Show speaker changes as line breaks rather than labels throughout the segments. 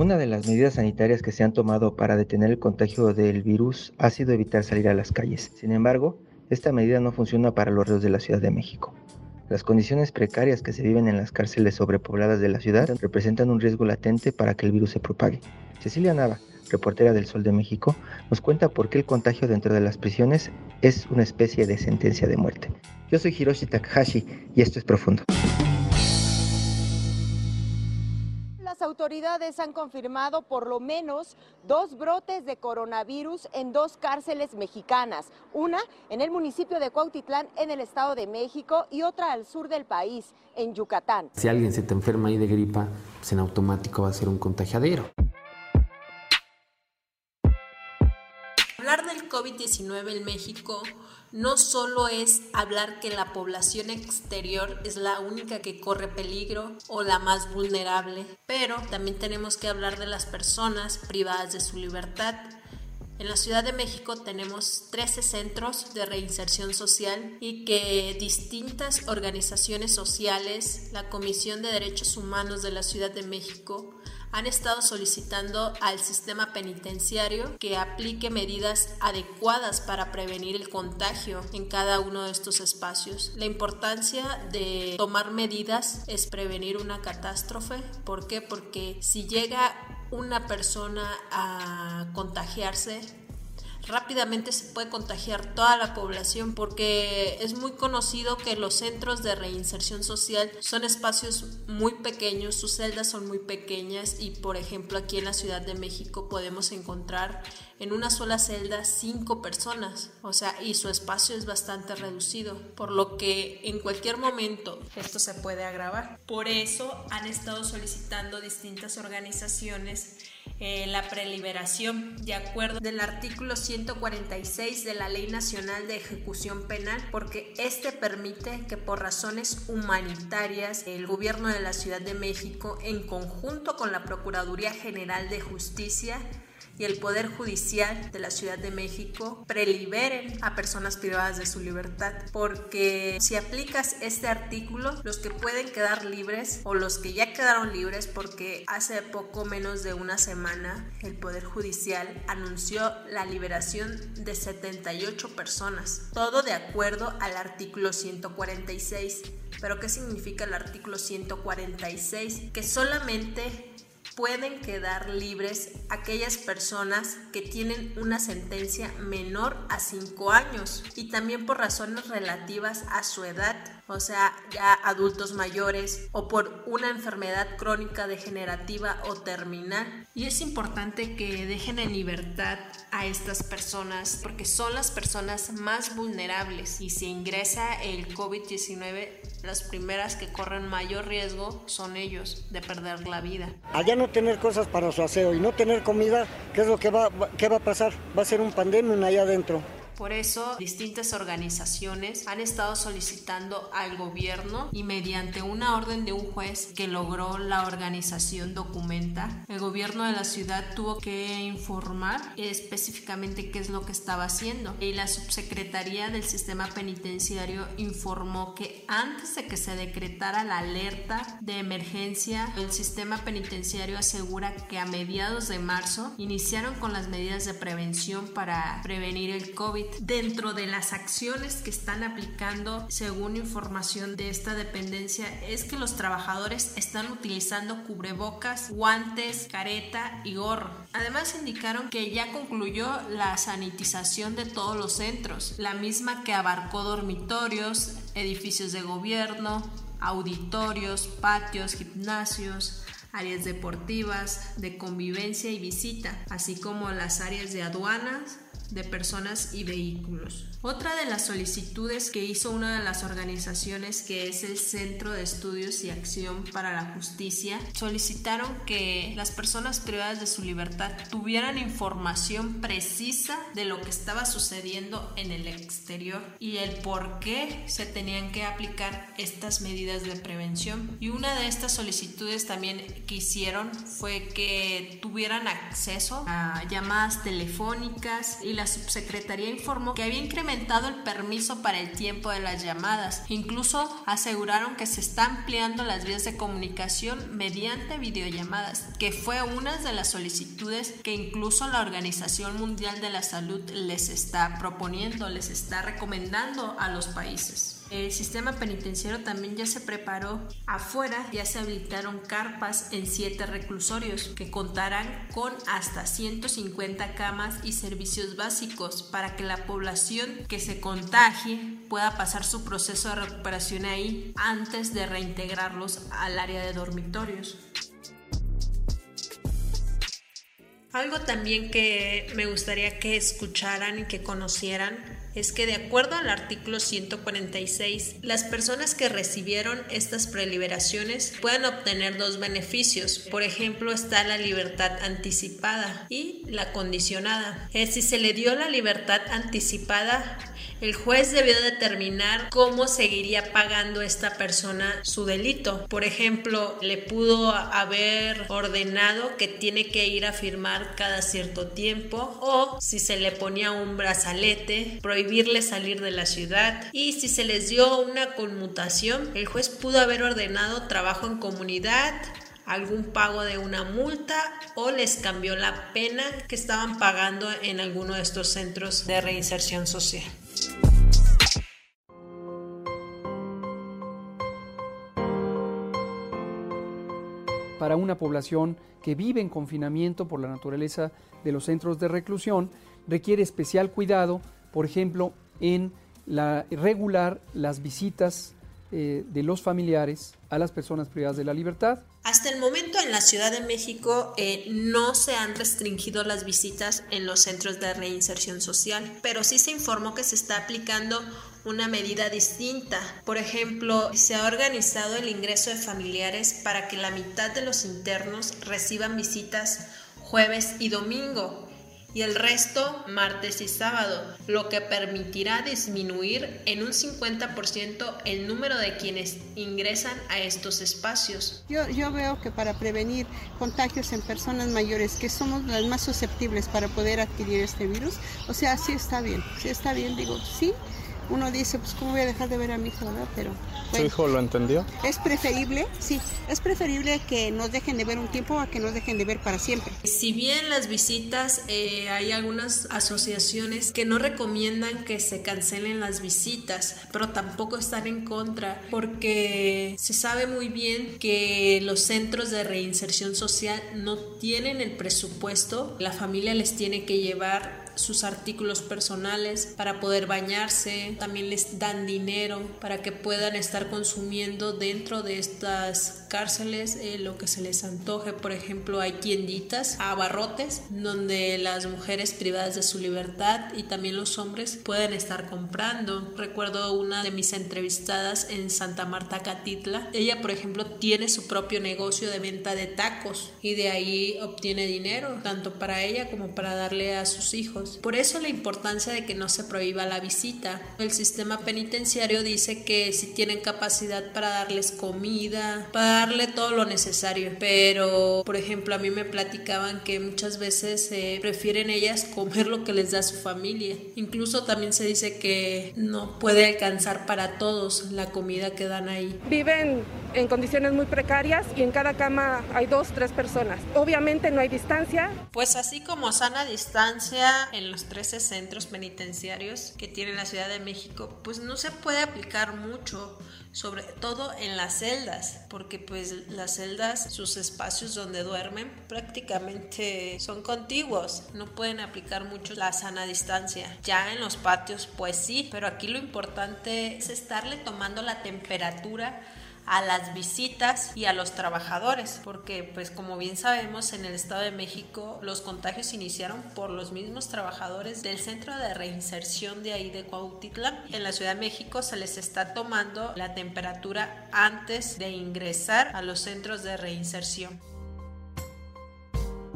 Una de las medidas sanitarias que se han tomado para detener el contagio del virus ha sido evitar salir a las calles. Sin embargo, esta medida no funciona para los reos de la Ciudad de México. Las condiciones precarias que se viven en las cárceles sobrepobladas de la ciudad representan un riesgo latente para que el virus se propague. Cecilia Nava, reportera del Sol de México, nos cuenta por qué el contagio dentro de las prisiones es una especie de sentencia de muerte. Yo soy Hiroshi Takahashi y esto es Profundo.
Autoridades han confirmado por lo menos dos brotes de coronavirus en dos cárceles mexicanas, una en el municipio de Cuautitlán en el Estado de México y otra al sur del país, en Yucatán.
Si alguien se te enferma ahí de gripa, pues en automático va a ser un contagiadero.
COVID-19 en México no solo es hablar que la población exterior es la única que corre peligro o la más vulnerable, pero también tenemos que hablar de las personas privadas de su libertad. En la Ciudad de México tenemos 13 centros de reinserción social y que distintas organizaciones sociales, la Comisión de Derechos Humanos de la Ciudad de México, han estado solicitando al sistema penitenciario que aplique medidas adecuadas para prevenir el contagio en cada uno de estos espacios. La importancia de tomar medidas es prevenir una catástrofe. ¿Por qué? Porque si llega una persona a contagiarse, rápidamente se puede contagiar toda la población porque es muy conocido que los centros de reinserción social son espacios muy pequeños, sus celdas son muy pequeñas y por ejemplo aquí en la Ciudad de México podemos encontrar en una sola celda cinco personas, o sea, y su espacio es bastante reducido, por lo que en cualquier momento esto se puede agravar. Por eso han estado solicitando distintas organizaciones eh, la preliberación de acuerdo del artículo 146 de la Ley Nacional de Ejecución Penal porque este permite que por razones humanitarias el gobierno de la Ciudad de México en conjunto con la Procuraduría General de Justicia y el Poder Judicial de la Ciudad de México preliberen a personas privadas de su libertad, porque si aplicas este artículo, los que pueden quedar libres o los que ya quedaron libres, porque hace poco menos de una semana el Poder Judicial anunció la liberación de 78 personas, todo de acuerdo al artículo 146. Pero ¿qué significa el artículo 146? Que solamente pueden quedar libres aquellas personas que tienen una sentencia menor a 5 años y también por razones relativas a su edad, o sea, ya adultos mayores o por una enfermedad crónica degenerativa o terminal. Y es importante que dejen en libertad a estas personas porque son las personas más vulnerables y si ingresa el COVID-19 las primeras que corren mayor riesgo son ellos de perder la vida.
Allá no tener cosas para su aseo y no tener comida, ¿qué es lo que va, qué va a pasar? Va a ser un pandemia allá adentro.
Por eso, distintas organizaciones han estado solicitando al gobierno y mediante una orden de un juez que logró la organización documenta, el gobierno de la ciudad tuvo que informar específicamente qué es lo que estaba haciendo. Y la subsecretaría del sistema penitenciario informó que antes de que se decretara la alerta de emergencia, el sistema penitenciario asegura que a mediados de marzo iniciaron con las medidas de prevención para prevenir el COVID Dentro de las acciones que están aplicando, según información de esta dependencia, es que los trabajadores están utilizando cubrebocas, guantes, careta y gorro. Además indicaron que ya concluyó la sanitización de todos los centros, la misma que abarcó dormitorios, edificios de gobierno, auditorios, patios, gimnasios, áreas deportivas, de convivencia y visita, así como las áreas de aduanas, de personas y vehículos. Otra de las solicitudes que hizo una de las organizaciones que es el Centro de Estudios y Acción para la Justicia solicitaron que las personas privadas de su libertad tuvieran información precisa de lo que estaba sucediendo en el exterior y el por qué se tenían que aplicar estas medidas de prevención. Y una de estas solicitudes también que hicieron fue que tuvieran acceso a llamadas telefónicas y la subsecretaría informó que había incrementado el permiso para el tiempo de las llamadas. Incluso aseguraron que se está ampliando las vías de comunicación mediante videollamadas, que fue una de las solicitudes que incluso la Organización Mundial de la Salud les está proponiendo, les está recomendando a los países. El sistema penitenciario también ya se preparó. Afuera ya se habilitaron carpas en siete reclusorios que contarán con hasta 150 camas y servicios básicos para que la población que se contagie pueda pasar su proceso de recuperación ahí antes de reintegrarlos al área de dormitorios. Algo también que me gustaría que escucharan y que conocieran es que de acuerdo al artículo 146, las personas que recibieron estas preliberaciones pueden obtener dos beneficios. Por ejemplo, está la libertad anticipada y la condicionada. Si se le dio la libertad anticipada, el juez debió determinar cómo seguiría pagando esta persona su delito. Por ejemplo, le pudo haber ordenado que tiene que ir a firmar cada cierto tiempo o si se le ponía un brazalete, prohibirle salir de la ciudad y si se les dio una conmutación, el juez pudo haber ordenado trabajo en comunidad, algún pago de una multa o les cambió la pena que estaban pagando en alguno de estos centros de reinserción social.
Para una población que vive en confinamiento por la naturaleza de los centros de reclusión, requiere especial cuidado, por ejemplo, en la, regular las visitas eh, de los familiares a las personas privadas de la libertad.
Hasta el momento en la Ciudad de México eh, no se han restringido las visitas en los centros de reinserción social, pero sí se informó que se está aplicando una medida distinta. Por ejemplo, se ha organizado el ingreso de familiares para que la mitad de los internos reciban visitas jueves y domingo y el resto martes y sábado, lo que permitirá disminuir en un 50% el número de quienes ingresan a estos espacios.
Yo, yo veo que para prevenir contagios en personas mayores, que somos las más susceptibles para poder adquirir este virus, o sea, sí está bien, sí está bien, digo, sí, uno dice, pues cómo voy a dejar de ver a mi hijo, ¿verdad? Pero...
¿Su hijo lo entendió?
Es preferible, sí, es preferible que nos dejen de ver un tiempo a que nos dejen de ver para siempre.
Si bien las visitas, eh, hay algunas asociaciones que no recomiendan que se cancelen las visitas, pero tampoco están en contra, porque se sabe muy bien que los centros de reinserción social no tienen el presupuesto, la familia les tiene que llevar sus artículos personales para poder bañarse, también les dan dinero para que puedan estar consumiendo dentro de estas cárceles eh, lo que se les antoje. Por ejemplo, hay tienditas, abarrotes, donde las mujeres privadas de su libertad y también los hombres pueden estar comprando. Recuerdo una de mis entrevistadas en Santa Marta Catitla. Ella, por ejemplo, tiene su propio negocio de venta de tacos y de ahí obtiene dinero, tanto para ella como para darle a sus hijos. Por eso la importancia de que no se prohíba la visita. El sistema penitenciario dice que si tienen capacidad para darles comida, para darle todo lo necesario, pero por ejemplo a mí me platicaban que muchas veces eh, prefieren ellas comer lo que les da su familia. Incluso también se dice que no puede alcanzar para todos la comida que dan ahí.
Viven en condiciones muy precarias y en cada cama hay dos, tres personas. Obviamente no hay distancia.
Pues así como sana distancia en los 13 centros penitenciarios que tiene la Ciudad de México, pues no se puede aplicar mucho sobre todo en las celdas, porque pues las celdas, sus espacios donde duermen prácticamente son contiguos, no pueden aplicar mucho la sana distancia. Ya en los patios pues sí, pero aquí lo importante es estarle tomando la temperatura a las visitas y a los trabajadores, porque pues como bien sabemos en el Estado de México los contagios iniciaron por los mismos trabajadores del centro de reinserción de ahí de Cuautitlán. En la Ciudad de México se les está tomando la temperatura antes de ingresar a los centros de reinserción.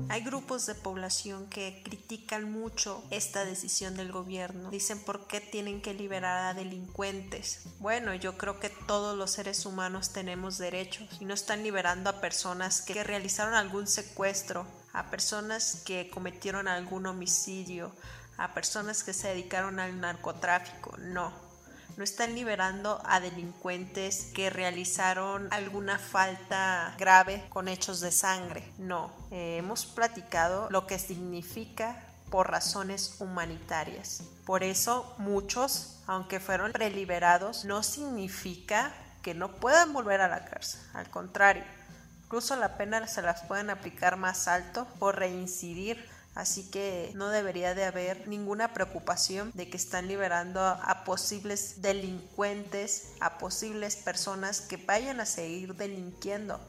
Hay grupos de población que critican mucho esta decisión del gobierno. Dicen por qué tienen que liberar a delincuentes. Bueno, yo creo que todos los seres humanos tenemos derechos y no están liberando a personas que realizaron algún secuestro, a personas que cometieron algún homicidio, a personas que se dedicaron al narcotráfico. No, no están liberando a delincuentes que realizaron alguna falta grave con hechos de sangre. No, eh, hemos platicado lo que significa por razones humanitarias. Por eso muchos, aunque fueron preliberados, no significa que no puedan volver a la cárcel. Al contrario, incluso la pena se las pueden aplicar más alto por reincidir Así que no debería de haber ninguna preocupación de que están liberando a, posibles delincuentes, a posibles personas que vayan a seguir delinquiendo.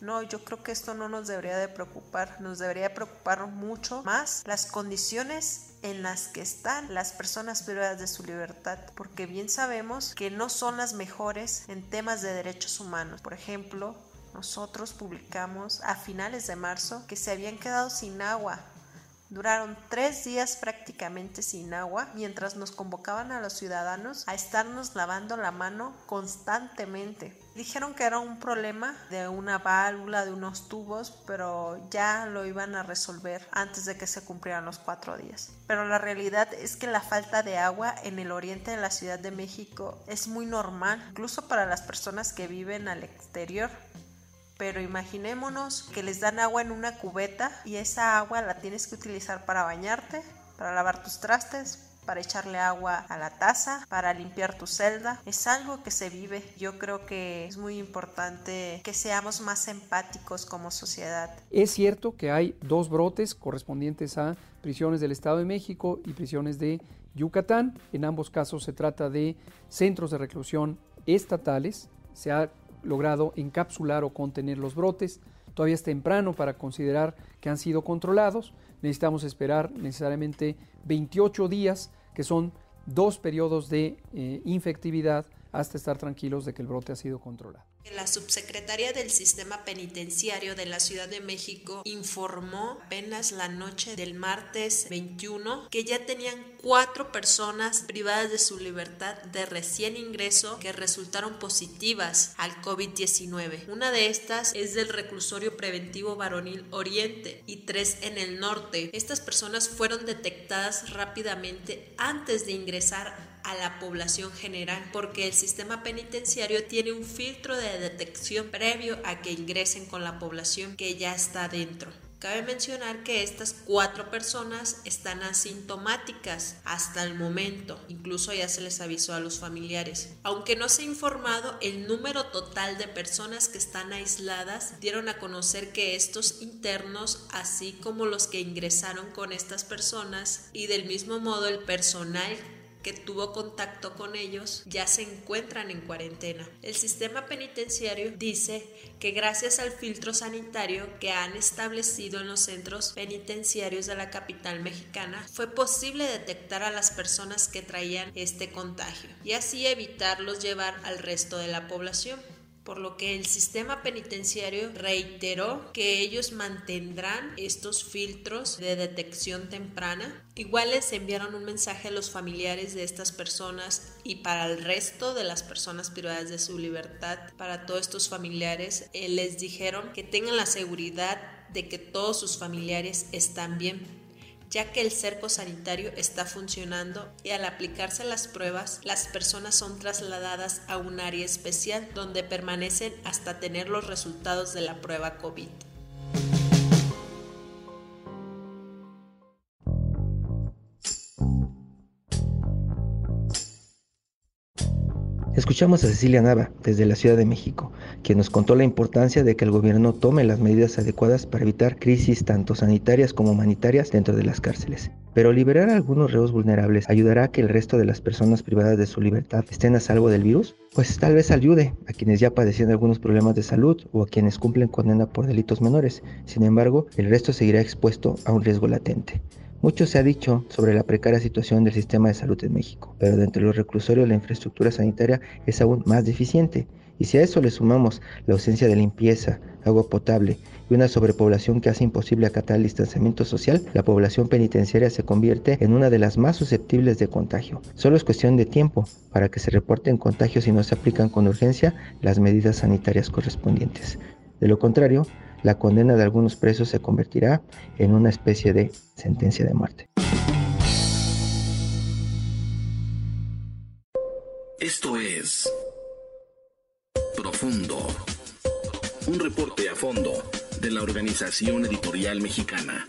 No, yo creo que esto no nos debería de preocupar, nos debería preocupar mucho más las condiciones en las que están las personas privadas de su libertad, porque bien sabemos que no son las mejores en temas de derechos humanos. Por ejemplo, nosotros publicamos a finales de marzo que se habían quedado sin agua Duraron tres días prácticamente sin agua mientras nos convocaban a los ciudadanos a estarnos lavando la mano constantemente. Dijeron que era un problema de una válvula, de unos tubos, pero ya lo iban a resolver antes de que se cumplieran los cuatro días. Pero la realidad es que la falta de agua en el oriente de la Ciudad de México es muy normal, incluso para las personas que viven al exterior pero imaginémonos que les dan agua en una cubeta y esa agua la tienes que utilizar para bañarte, para lavar tus trastes, para echarle agua a la taza, para limpiar tu celda. Es algo que se vive. Yo creo que es muy importante que seamos más empáticos como sociedad.
Es cierto que hay dos brotes correspondientes a prisiones del Estado de México y prisiones de Yucatán. En ambos casos se trata de centros de reclusión estatales. Se ha logrado encapsular o contener los brotes. Todavía es temprano para considerar que han sido controlados. Necesitamos esperar necesariamente 28 días, que son dos periodos de eh, infectividad, hasta estar tranquilos de que el brote ha sido controlado.
La subsecretaria del Sistema Penitenciario de la Ciudad de México informó apenas la noche del martes 21 que ya tenían cuatro personas privadas de su libertad de recién ingreso que resultaron positivas al COVID-19. Una de estas es del reclusorio preventivo varonil Oriente y tres en el norte. Estas personas fueron detectadas rápidamente antes de ingresar a la población general, porque el sistema penitenciario tiene un filtro de detección previo a que ingresen con la población que ya está dentro. Cabe mencionar que estas cuatro personas están asintomáticas hasta el momento, incluso ya se les avisó a los familiares. Aunque no se ha informado el número total de personas que están aisladas, dieron a conocer que estos internos, así como los que ingresaron con estas personas y del mismo modo el personal que tuvo contacto con ellos ya se encuentran en cuarentena. El sistema penitenciario dice que gracias al filtro sanitario que han establecido en los centros penitenciarios de la capital mexicana fue posible detectar a las personas que traían este contagio y así evitarlos llevar al resto de la población por lo que el sistema penitenciario reiteró que ellos mantendrán estos filtros de detección temprana. Igual les enviaron un mensaje a los familiares de estas personas y para el resto de las personas privadas de su libertad, para todos estos familiares, eh, les dijeron que tengan la seguridad de que todos sus familiares están bien ya que el cerco sanitario está funcionando y al aplicarse las pruebas, las personas son trasladadas a un área especial donde permanecen hasta tener los resultados de la prueba COVID.
Escuchamos a Cecilia Nava, desde la Ciudad de México, quien nos contó la importancia de que el gobierno tome las medidas adecuadas para evitar crisis tanto sanitarias como humanitarias dentro de las cárceles. Pero liberar a algunos reos vulnerables ayudará a que el resto de las personas privadas de su libertad estén a salvo del virus? Pues tal vez ayude a quienes ya padecían algunos problemas de salud o a quienes cumplen condena por delitos menores. Sin embargo, el resto seguirá expuesto a un riesgo latente. Mucho se ha dicho sobre la precaria situación del sistema de salud en México, pero dentro de los reclusorios la infraestructura sanitaria es aún más deficiente. Y si a eso le sumamos la ausencia de limpieza, agua potable y una sobrepoblación que hace imposible acatar el distanciamiento social, la población penitenciaria se convierte en una de las más susceptibles de contagio. Solo es cuestión de tiempo para que se reporten contagios y no se aplican con urgencia las medidas sanitarias correspondientes. De lo contrario, la condena de algunos presos se convertirá en una especie de sentencia de muerte.
Esto es Profundo, un reporte a fondo de la Organización Editorial Mexicana.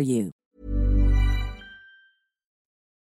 for you.